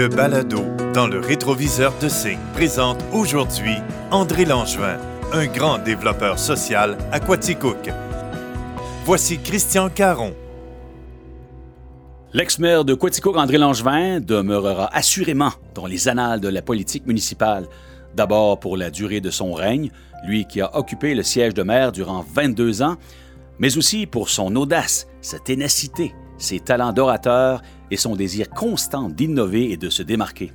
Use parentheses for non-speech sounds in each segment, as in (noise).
Le balado dans le rétroviseur de C présente aujourd'hui André Langevin, un grand développeur social à Quaticook. Voici Christian Caron. L'ex-maire de Quaticook, André Langevin, demeurera assurément dans les annales de la politique municipale. D'abord pour la durée de son règne, lui qui a occupé le siège de maire durant 22 ans, mais aussi pour son audace, sa ténacité, ses talents d'orateur et son désir constant d'innover et de se démarquer.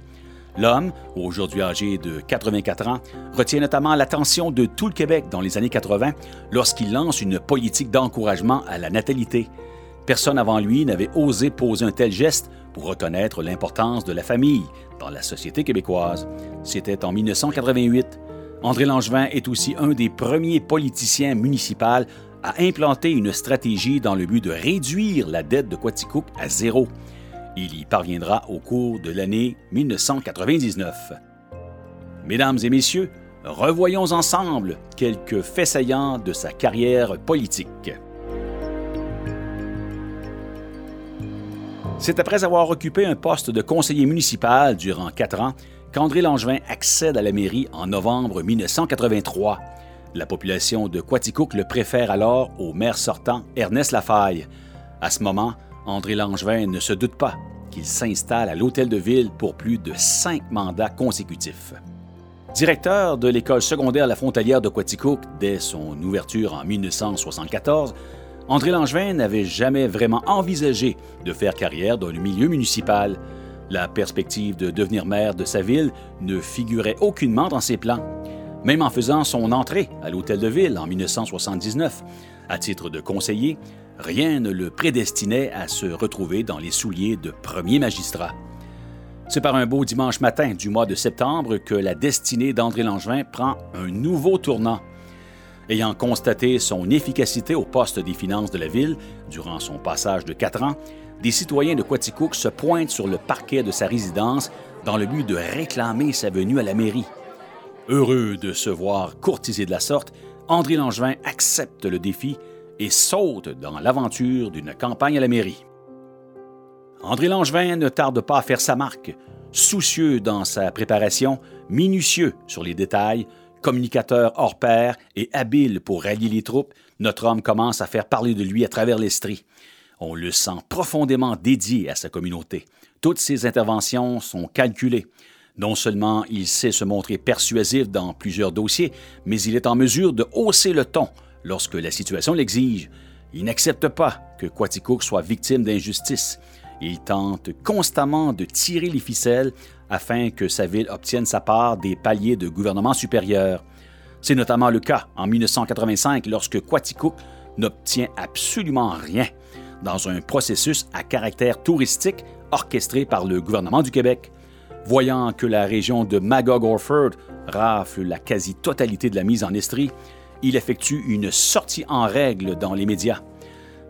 L'homme, aujourd'hui âgé de 84 ans, retient notamment l'attention de tout le Québec dans les années 80 lorsqu'il lance une politique d'encouragement à la natalité. Personne avant lui n'avait osé poser un tel geste pour reconnaître l'importance de la famille dans la société québécoise. C'était en 1988. André Langevin est aussi un des premiers politiciens municipaux à implanter une stratégie dans le but de réduire la dette de Quaticook à zéro. Il y parviendra au cours de l'année 1999. Mesdames et messieurs, revoyons ensemble quelques faits saillants de sa carrière politique. C'est après avoir occupé un poste de conseiller municipal durant quatre ans qu'André Langevin accède à la mairie en novembre 1983. La population de Quaticook le préfère alors au maire sortant Ernest Lafaille. À ce moment, André Langevin ne se doute pas qu'il s'installe à l'hôtel de ville pour plus de cinq mandats consécutifs. Directeur de l'école secondaire La Frontalière de Quaticook dès son ouverture en 1974, André Langevin n'avait jamais vraiment envisagé de faire carrière dans le milieu municipal. La perspective de devenir maire de sa ville ne figurait aucunement dans ses plans. Même en faisant son entrée à l'hôtel de ville en 1979, à titre de conseiller, rien ne le prédestinait à se retrouver dans les souliers de premier magistrat. C'est par un beau dimanche matin du mois de septembre que la destinée d'André Langevin prend un nouveau tournant. Ayant constaté son efficacité au poste des finances de la ville durant son passage de quatre ans, des citoyens de Quaticook se pointent sur le parquet de sa résidence dans le but de réclamer sa venue à la mairie. Heureux de se voir courtisé de la sorte, André Langevin accepte le défi et saute dans l'aventure d'une campagne à la mairie. André Langevin ne tarde pas à faire sa marque, soucieux dans sa préparation, minutieux sur les détails, communicateur hors pair et habile pour rallier les troupes, notre homme commence à faire parler de lui à travers l'Estrie. On le sent profondément dédié à sa communauté. Toutes ses interventions sont calculées. Non seulement il sait se montrer persuasif dans plusieurs dossiers, mais il est en mesure de hausser le ton lorsque la situation l'exige. Il n'accepte pas que Quaticook soit victime d'injustice. Il tente constamment de tirer les ficelles afin que sa ville obtienne sa part des paliers de gouvernement supérieur. C'est notamment le cas en 1985 lorsque Quaticook n'obtient absolument rien dans un processus à caractère touristique orchestré par le gouvernement du Québec. Voyant que la région de Magog-Orford rafle la quasi-totalité de la mise en estrie, il effectue une sortie en règle dans les médias.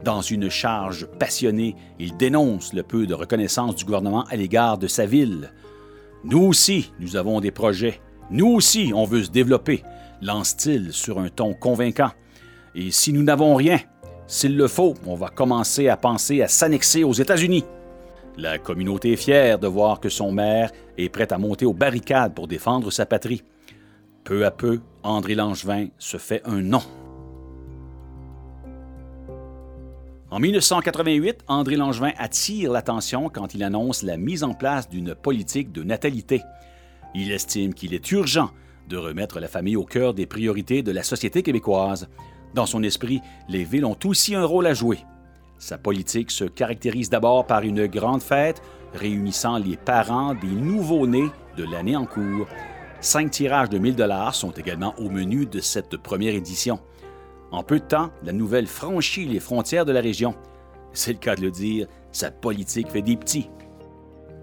Dans une charge passionnée, il dénonce le peu de reconnaissance du gouvernement à l'égard de sa ville. Nous aussi, nous avons des projets. Nous aussi, on veut se développer, lance-t-il sur un ton convaincant. Et si nous n'avons rien, s'il le faut, on va commencer à penser à s'annexer aux États-Unis. La communauté est fière de voir que son maire est prêt à monter aux barricades pour défendre sa patrie. Peu à peu, André Langevin se fait un nom. En 1988, André Langevin attire l'attention quand il annonce la mise en place d'une politique de natalité. Il estime qu'il est urgent de remettre la famille au cœur des priorités de la société québécoise. Dans son esprit, les villes ont aussi un rôle à jouer. Sa politique se caractérise d'abord par une grande fête réunissant les parents des nouveaux-nés de l'année en cours Cinq tirages de 1000 dollars sont également au menu de cette première édition. En peu de temps, la nouvelle franchit les frontières de la région. C'est le cas de le dire, sa politique fait des petits.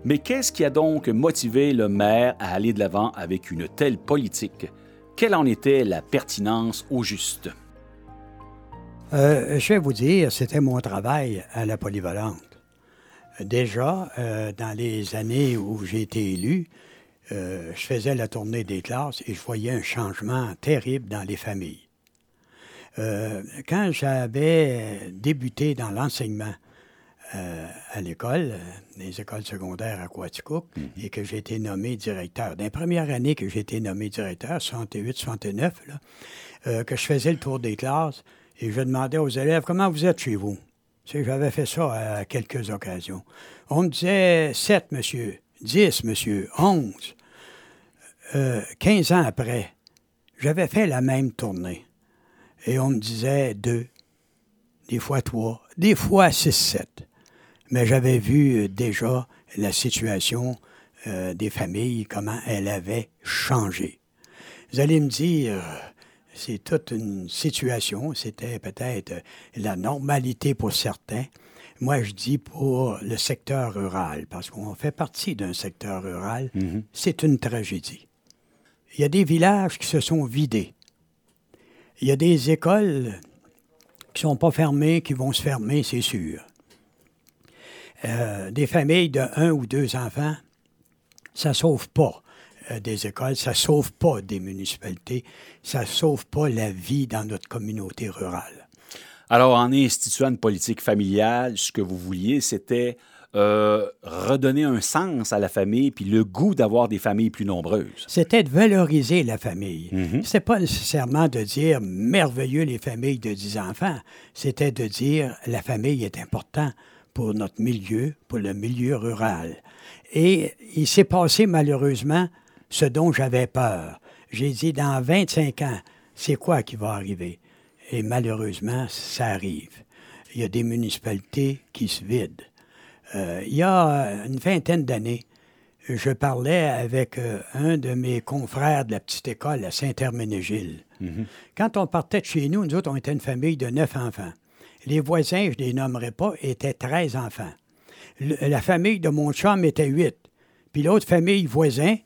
Mais qu'est-ce qui a donc motivé le maire à aller de l'avant avec une telle politique? Quelle en était la pertinence au juste? Euh, je vais vous dire, c'était mon travail à la polyvalente. Déjà, euh, dans les années où j'ai été élu, euh, je faisais la tournée des classes et je voyais un changement terrible dans les familles. Euh, quand j'avais débuté dans l'enseignement, euh, à l'école, les écoles secondaires à Quaticook, et que j'ai été nommé directeur. Dans la première année que j'ai été nommé directeur, 68-69, que je faisais le tour des classes, et je demandais aux élèves comment vous êtes chez vous? j'avais fait ça à quelques occasions. On me disait 7, monsieur, 10, monsieur, 11. 15 ans après, j'avais fait la même tournée. Et on me disait 2, des fois 3, des fois 6, 7. Mais j'avais vu déjà la situation euh, des familles, comment elle avait changé. Vous allez me dire, c'est toute une situation. C'était peut-être la normalité pour certains. Moi, je dis pour le secteur rural, parce qu'on fait partie d'un secteur rural, mhm. c'est une tragédie. Il y a des villages qui se sont vidés. Il y a des écoles qui ne sont pas fermées, qui vont se fermer, c'est sûr. Euh, des familles de un ou deux enfants, ça ne sauve pas. Euh, des écoles, ça ne sauve pas des municipalités, ça ne sauve pas la vie dans notre communauté rurale. Alors, en instituant une politique familiale, ce que vous vouliez, c'était euh, redonner un sens à la famille, puis le goût d'avoir des familles plus nombreuses. C'était de valoriser la famille. Mm C'est pas nécessairement de dire merveilleux les familles de 10 enfants. C'était de dire la famille est importante pour notre milieu, pour le milieu rural. Et il s'est passé malheureusement ce dont j'avais peur. J'ai dit, dans 25 ans, c'est quoi qui va arriver? Et malheureusement, ça arrive. Il y a des municipalités qui se vident. Euh, il y a une vingtaine d'années, je parlais avec euh, un de mes confrères de la petite école à Saint-Herménégil. Mhm. Quand on partait de chez nous, nous autres, on était une famille de neuf enfants. Les voisins, je ne les nommerai pas, étaient 13 enfants. la famille de mon chum était huit. Puis l'autre famille voisin,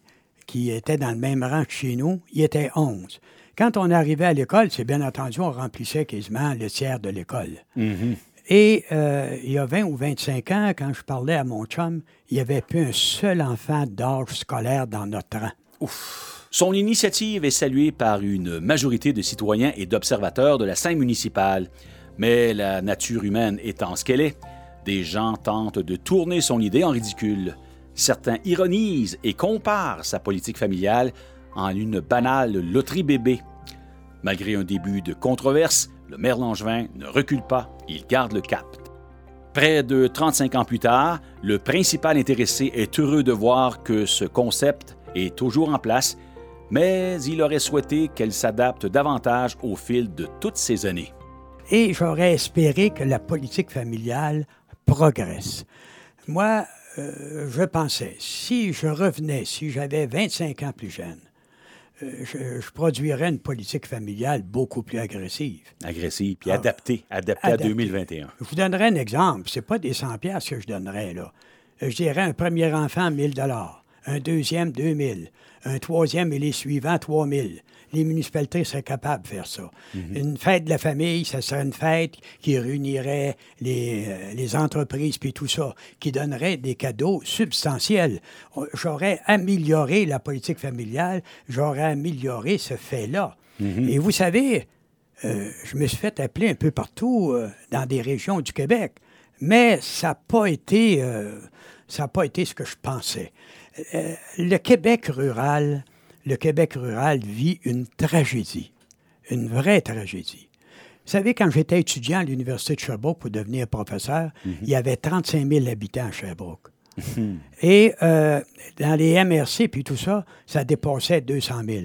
qui était dans le même rang que chez nous, il était 11. Quand on arrivait à l'école, c'est bien entendu, on remplissait quasiment le tiers de l'école. Mm-hmm. Et euh, il y a 20 ou 25 ans, quand je parlais à mon chum, il n'y avait plus un seul enfant d'âge scolaire dans notre rang. Ouf. Son initiative est saluée par une majorité de citoyens et d'observateurs de la scène municipale. Mais la nature humaine étant ce qu'elle est, des gens tentent de tourner son idée en ridicule. Certains ironisent et comparent sa politique familiale en une banale loterie bébé. Malgré un début de controverse, le maire Langevin ne recule pas, il garde le cap. Près de 35 ans plus tard, le principal intéressé est heureux de voir que ce concept est toujours en place, mais il aurait souhaité qu'elle s'adapte davantage au fil de toutes ces années. Et j'aurais espéré que la politique familiale progresse. Moi, euh, je pensais, si je revenais, si j'avais 25 ans plus jeune, euh, je, produirais une politique familiale beaucoup plus agressive. Agressive, puis adaptée, ah. adaptée, à 2021. Je vous donnerai un exemple. Ce n'est pas des 100 pièces que je donnerais, là. Euh, je dirais un premier enfant, 1000 un deuxième, 2000, un troisième et les suivants, 3000 les municipalités seraient capables de faire ça. Mhm. Une fête de la famille, ça serait une fête qui réunirait les, euh, les entreprises puis tout ça, qui donnerait des cadeaux substantiels. J'aurais amélioré la politique familiale, j'aurais amélioré ce fait-là. Mhm. Et vous savez, euh, je me suis fait appeler un peu partout euh, dans des régions du Québec, mais ça n'a pas été, ça n'a pas été ce que je pensais. Le Québec rural, le Québec rural vit une tragédie, une vraie tragédie. Vous savez, quand j'étais étudiant à l'Université de Sherbrooke pour devenir professeur, mhm. il y avait 35 000 habitants à Sherbrooke. Mhm. Et euh, dans les MRC puis tout ça, ça dépassait 200 000.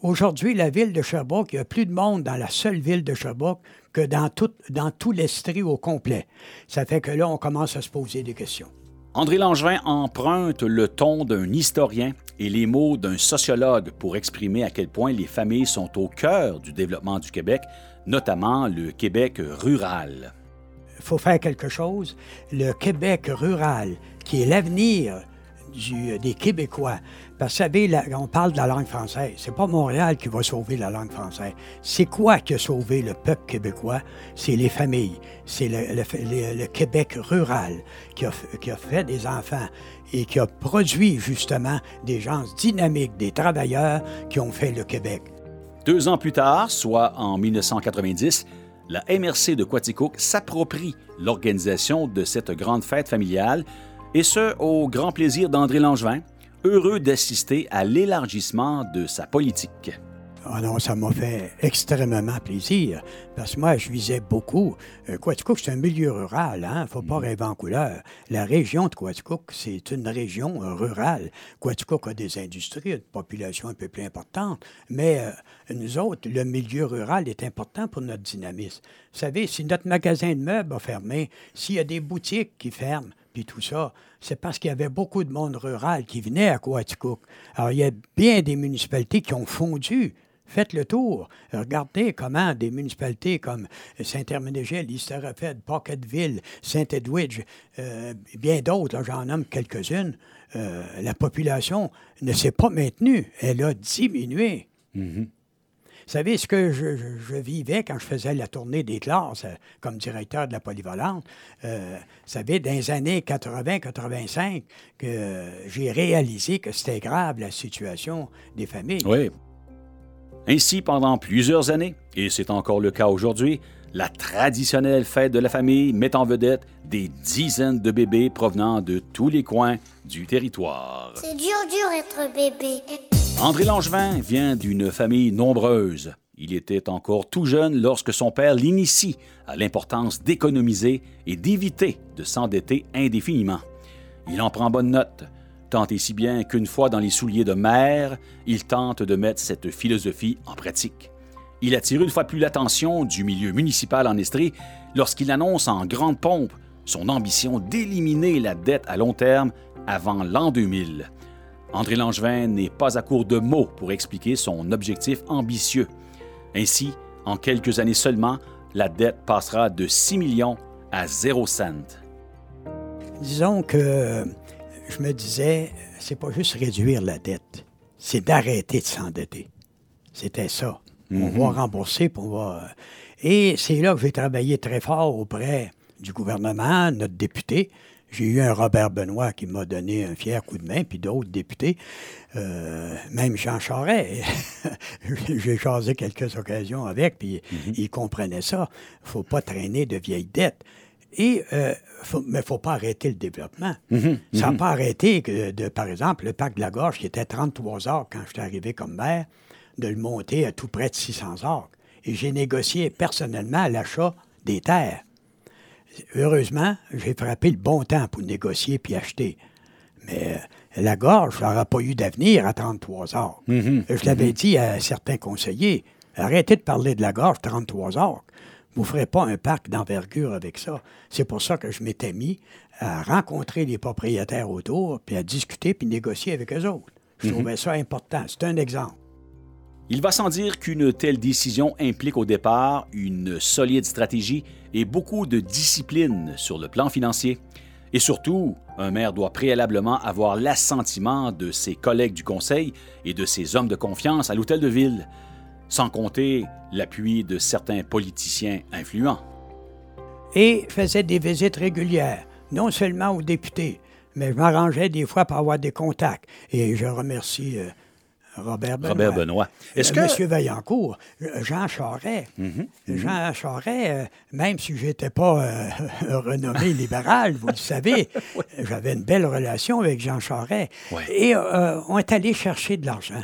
Aujourd'hui, la ville de Sherbrooke, il y a plus de monde dans la seule ville de Sherbrooke que dans tout, dans tout l'Estrie au complet. Ça fait que là, on commence à se poser des questions. André Langevin emprunte le ton d'un historien et les mots d'un sociologue pour exprimer à quel point les familles sont au cœur du développement du Québec, notamment le Québec rural. Il faut faire quelque chose. Le Québec rural, qui est l'avenir des Québécois. Parce que, vous savez, on parle de la langue française. C'est pas Montréal qui va sauver la langue française. C'est quoi qui a sauvé le peuple québécois? C'est les familles. C'est le, Québec rural qui a, qui a fait des enfants et qui a produit justement des gens dynamiques, des travailleurs qui ont fait le Québec. Deux ans plus tard, soit en 1990, la MRC de Quaticook s'approprie l'organisation de cette grande fête familiale, et ce, au grand plaisir d'André Langevin, heureux d'assister à l'élargissement de sa politique. Ah non, ça m'a fait extrêmement plaisir. Parce que moi, je visais beaucoup. Euh, Quaticook, c'est un milieu rural, hein? Faut pas rêver en couleur. La région de Quaticook, c'est une région euh, rurale. Quaticook a des industries, une population un peu plus importante. Mais euh, nous autres, le milieu rural est important pour notre dynamisme. Vous savez, si notre magasin de meubles a fermé, s'il y a des boutiques qui ferment, puis tout ça, c'est parce qu'il y avait beaucoup de monde rural qui venait à Quaticook. Alors, il y a bien des municipalités qui ont fondu Faites le tour. Regardez comment des municipalités comme Saint-Herménégil, Easterfed, Pocketville, Saint-Edwidge, euh, bien d'autres, j'en nomme quelques-unes, euh, la population ne s'est pas maintenue. Elle a diminué. Mm-hmm. Vous savez, ce que je, vivais quand je faisais la tournée des classes euh, comme directeur de la polyvalente, vous savez, dans les années 80-85, que j'ai réalisé que c'était grave la situation des familles. Oui. Ainsi, pendant plusieurs années, et c'est encore le cas aujourd'hui, la traditionnelle fête de la famille met en vedette des dizaines de bébés provenant de tous les coins du territoire. C'est dur, dur être bébé. André Langevin vient d'une famille nombreuse. Il était encore tout jeune lorsque son père l'initie à l'importance d'économiser et d'éviter de s'endetter indéfiniment. Il en prend bonne note tant et si bien qu'une fois dans les souliers de mère, il tente de mettre cette philosophie en pratique. Il attire une fois plus l'attention du milieu municipal en Estrie lorsqu'il annonce en grande pompe son ambition d'éliminer la dette à long terme avant l'an 2000. André Langevin n'est pas à court de mots pour expliquer son objectif ambitieux. Ainsi, en quelques années seulement, la dette passera de 6 millions à 0 cent. Disons que je me disais, c'est pas juste réduire la dette, c'est d'arrêter de s'endetter. C'était ça. On Mhm. va rembourser, puis on va. Et c'est là que j'ai travaillé très fort auprès du gouvernement, notre député. J'ai eu un Robert Benoît qui m'a donné un fier coup de main, puis d'autres députés, euh, même Jean Charest. (laughs) J'ai jasé quelques occasions avec, puis Mhm. il comprenait ça. Il faut pas traîner de vieilles dettes. Et, euh, faut- mais il ne faut pas arrêter le développement. Mhm. Ça n'a pas arrêté que, de, par exemple, le parc de la Gorge, qui était 33 heures quand je suis arrivé comme maire, de le monter à tout près de 600 heures. Et j'ai négocié personnellement l'achat des terres. Heureusement, j'ai frappé le bon temps pour négocier puis acheter. Mais euh, la gorge, n'aura pas eu d'avenir à 33 heures. Je l'avais dit à certains conseillers, arrêtez de parler de la gorge 33 heures. Vous ne ferez pas un parc d'envergure avec ça. C'est pour ça que je m'étais mis à rencontrer les propriétaires autour, puis à discuter, puis négocier avec eux autres. Je trouvais ça important. C'est un exemple. Il va sans dire qu'une telle décision implique au départ une solide stratégie et beaucoup de discipline sur le plan financier. Et surtout, un maire doit préalablement avoir l'assentiment de ses collègues du conseil et de ses hommes de confiance à l'hôtel de ville, sans compter l'appui de certains politiciens influents. Et faisais des visites régulières, non seulement aux députés, mais je m'arrangeais des fois pour avoir des contacts. Et je remercie euh, Robert Benoît. Robert Benoît. Est-ce Euh, que... Monsieur Vaillancourt, euh, Jean Charest. Jean Charest, euh, même si je n'étais pas euh, (laughs) renommé libéral, vous le savez, (laughs) j'avais une belle relation avec Jean Charest. Ouais. Et euh, on est allé chercher de l'argent.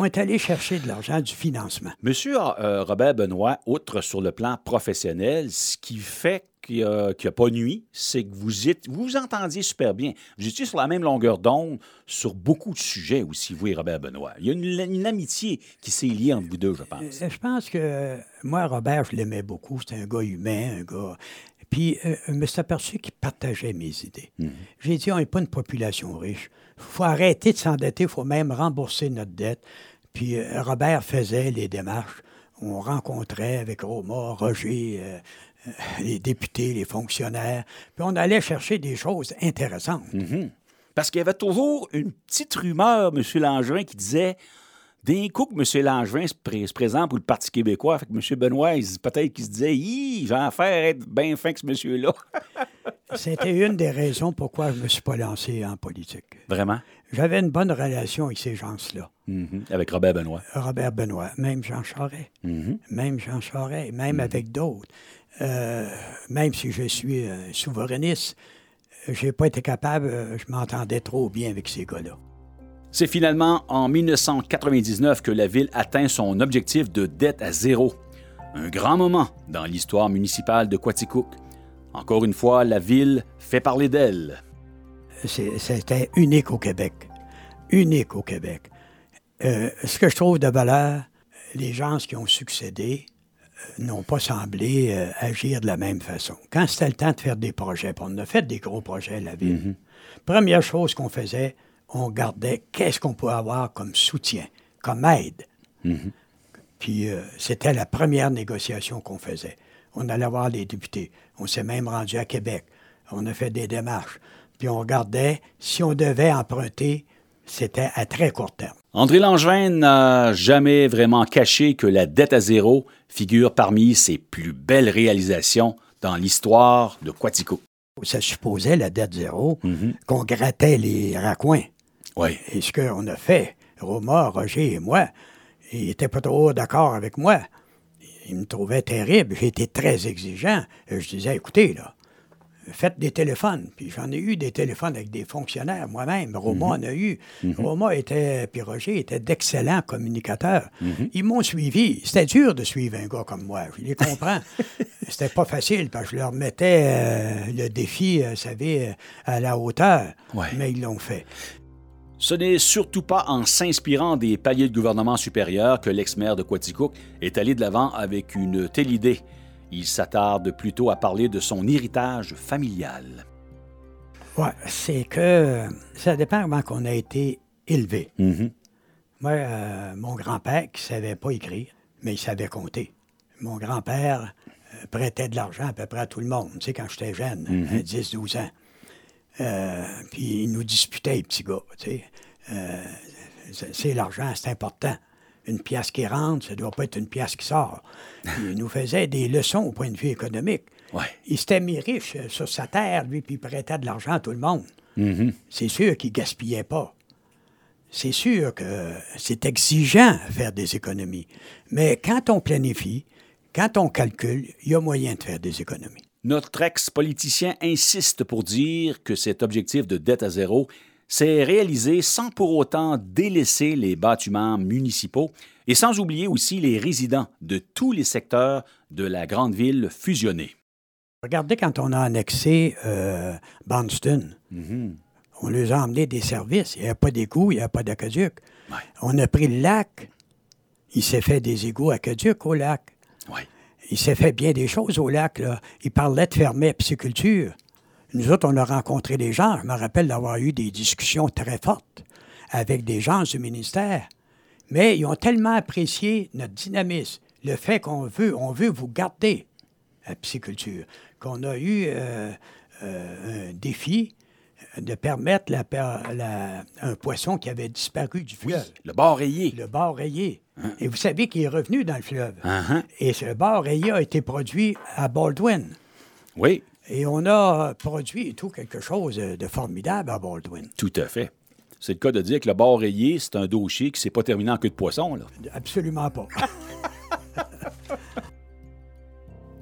On est allé chercher de l'argent, du financement. Monsieur Robert Benoît, outre sur le plan professionnel, ce qui fait qu'il n'a pas nuit, c'est que vous, êtes, vous vous entendiez super bien. Vous étiez sur la même longueur d'onde sur beaucoup de sujets aussi, vous et Robert Benoît. Il y a une, une amitié qui s'est liée entre vous deux, je pense. Euh, Je pense que euh, moi, Robert, je l'aimais beaucoup. C'était un gars humain, un gars. Puis, euh, je me suis aperçu qu'il partageait mes idées. J'ai dit, on n'est pas une population riche. Il faut arrêter de s'endetter, il faut même rembourser notre dette. Puis, euh, Robert faisait les démarches. On rencontrait avec Roma, Roger, euh, euh, les députés, les fonctionnaires. Puis, on allait chercher des choses intéressantes. Parce qu'il y avait toujours une petite rumeur, M. Langevin, qui disait d'un coup que M. Langevin se, pré- se présente pour le Parti québécois, fait que M. Benoît, peut-être qu'il se disait Hi, j'ai affaire à être bien fin que ce monsieur-là. (laughs) C'était une des raisons pourquoi je ne me suis pas lancé en politique. Vraiment? J'avais une bonne relation avec ces gens-là. Mhm. Avec Robert Benoît. Robert Benoît, même Jean Charest. Mhm. Même Jean Charest, même avec d'autres. Euh, même si je suis euh, souverainiste, j'ai pas été capable, euh, je m'entendais trop bien avec ces gars-là. C'est finalement en 1999 que la ville atteint son objectif de dette à zéro. Un grand moment dans l'histoire municipale de Quaticook. Encore une fois, la ville fait parler d'elle. C'était unique au Québec. Unique au Québec. Euh, ce que je trouve de valeur, les gens qui ont succédé n'ont pas semblé euh, agir de la même façon. Quand c'était le temps de faire des projets, puis on a fait des gros projets à la ville, première chose qu'on faisait, on gardait qu'est-ce qu'on pouvait avoir comme soutien, comme aide. Puis euh, c'était la première négociation qu'on faisait. On allait voir les députés. On s'est même rendu à Québec. On a fait des démarches. Puis on regardait si on devait emprunter, c'était à très court terme. André Langevin n'a jamais vraiment caché que la dette à zéro figure parmi ses plus belles réalisations dans l'histoire de Quaticook. Ça supposait la dette zéro, qu'on grattait les raccoins. Oui. Et ce qu'on a fait, Roma, Roger et moi, ils n'étaient pas trop d'accord avec moi. Ils me trouvaient terrible. Été très exigeant. Je disais, écoutez, là, faites des téléphones. Puis j'en ai eu des téléphones avec des fonctionnaires moi-même. Roma en a eu. Roma était, puis Roger était d'excellents communicateurs. Ils m'ont suivi. C'était dur de suivre un gars comme moi. Je les comprends. (laughs) C'était pas facile parce que je leur mettais euh, le défi, euh, vous savez, euh, à la hauteur. Ouais. Mais ils l'ont fait. Ce n'est surtout pas en s'inspirant des paliers de gouvernement supérieur que l'ex-maire de Quaticook est allé de l'avant avec une telle idée. Il s'attarde plutôt à parler de son héritage familial. Ouais, c'est que ça dépend comment on a été élevé. Mhm. Moi, euh, mon grand-père, qui ne savait pas écrire, mais il savait compter. Mon grand-père euh, prêtait de l'argent à peu près à tout le monde, tu sais, quand j'étais jeune, à 10-12 ans. Euh, puis il nous disputait, les petits gars, tu sais. Euh, c'est c'est l'argent, c'est important. Une pièce qui rentre, ça ne doit pas être une pièce qui sort. Il nous faisait des leçons au point de vue économique. Ouais. Il s'était mis riche euh, sur sa terre, lui, puis il prêtait de l'argent à tout le monde. Mhm. C'est sûr qu'il gaspillait pas. C'est sûr que c'est exigeant de faire des économies. Mais quand on planifie, quand on calcule, il y a moyen de faire des économies. Notre ex-politicien insiste pour dire que cet objectif de dette à zéro s'est réalisé sans pour autant délaisser les bâtiments municipaux et sans oublier aussi les résidents de tous les secteurs de la grande ville fusionnée. Regardez quand on a annexé euh, Barnston. On leur a emmené des services. Il n'y a pas d'égouts, il n'y a pas d'aqueduc. Ouais. On a pris le lac. Il s'est fait des égouts aqueducs au lac. Il s'est fait bien des choses au lac. Là. Il parlait de fermer la pisciculture. Nous autres, on a rencontré des gens. Je me rappelle d'avoir eu des discussions très fortes avec des gens du ministère. Mais ils ont tellement apprécié notre dynamisme, le fait qu'on veut, on veut vous garder la pisciculture, qu'on a eu euh, euh, un défi de permettre la, per- la- un poisson qui avait disparu du fleuve Le bord rayé. le bar rayé. Et vous savez qu'il est revenu dans le fleuve. Uh-huh. Et ce bar rayé a été produit à Baldwin. Oui, Et on a produit et tout quelque chose de formidable à Baldwin. tout à fait. C'est le cas de dire que le bord rayé, c'est un dossier qui s'est pas terminé en queue de poisson. Là. Absolument pas. (laughs)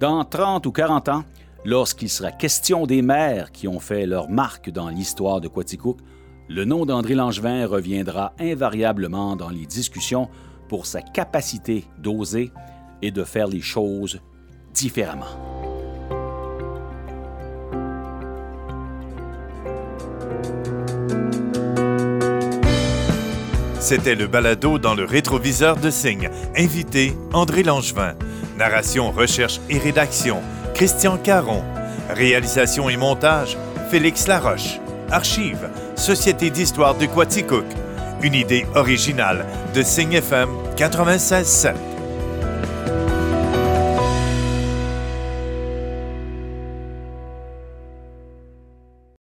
Dans 30 ou 40 ans, lorsqu'il sera question des maires qui ont fait leur marque dans l'histoire de Quaticook, le nom d'André Langevin reviendra invariablement dans les discussions pour sa capacité d'oser et de faire les choses différemment. C'était le balado dans le rétroviseur de Signe. Invité André Langevin. Narration, recherche et rédaction Christian Caron. Réalisation et montage Félix Laroche. Archives Société d'histoire de Quaticook. Une idée originale de Signe FM 96.7.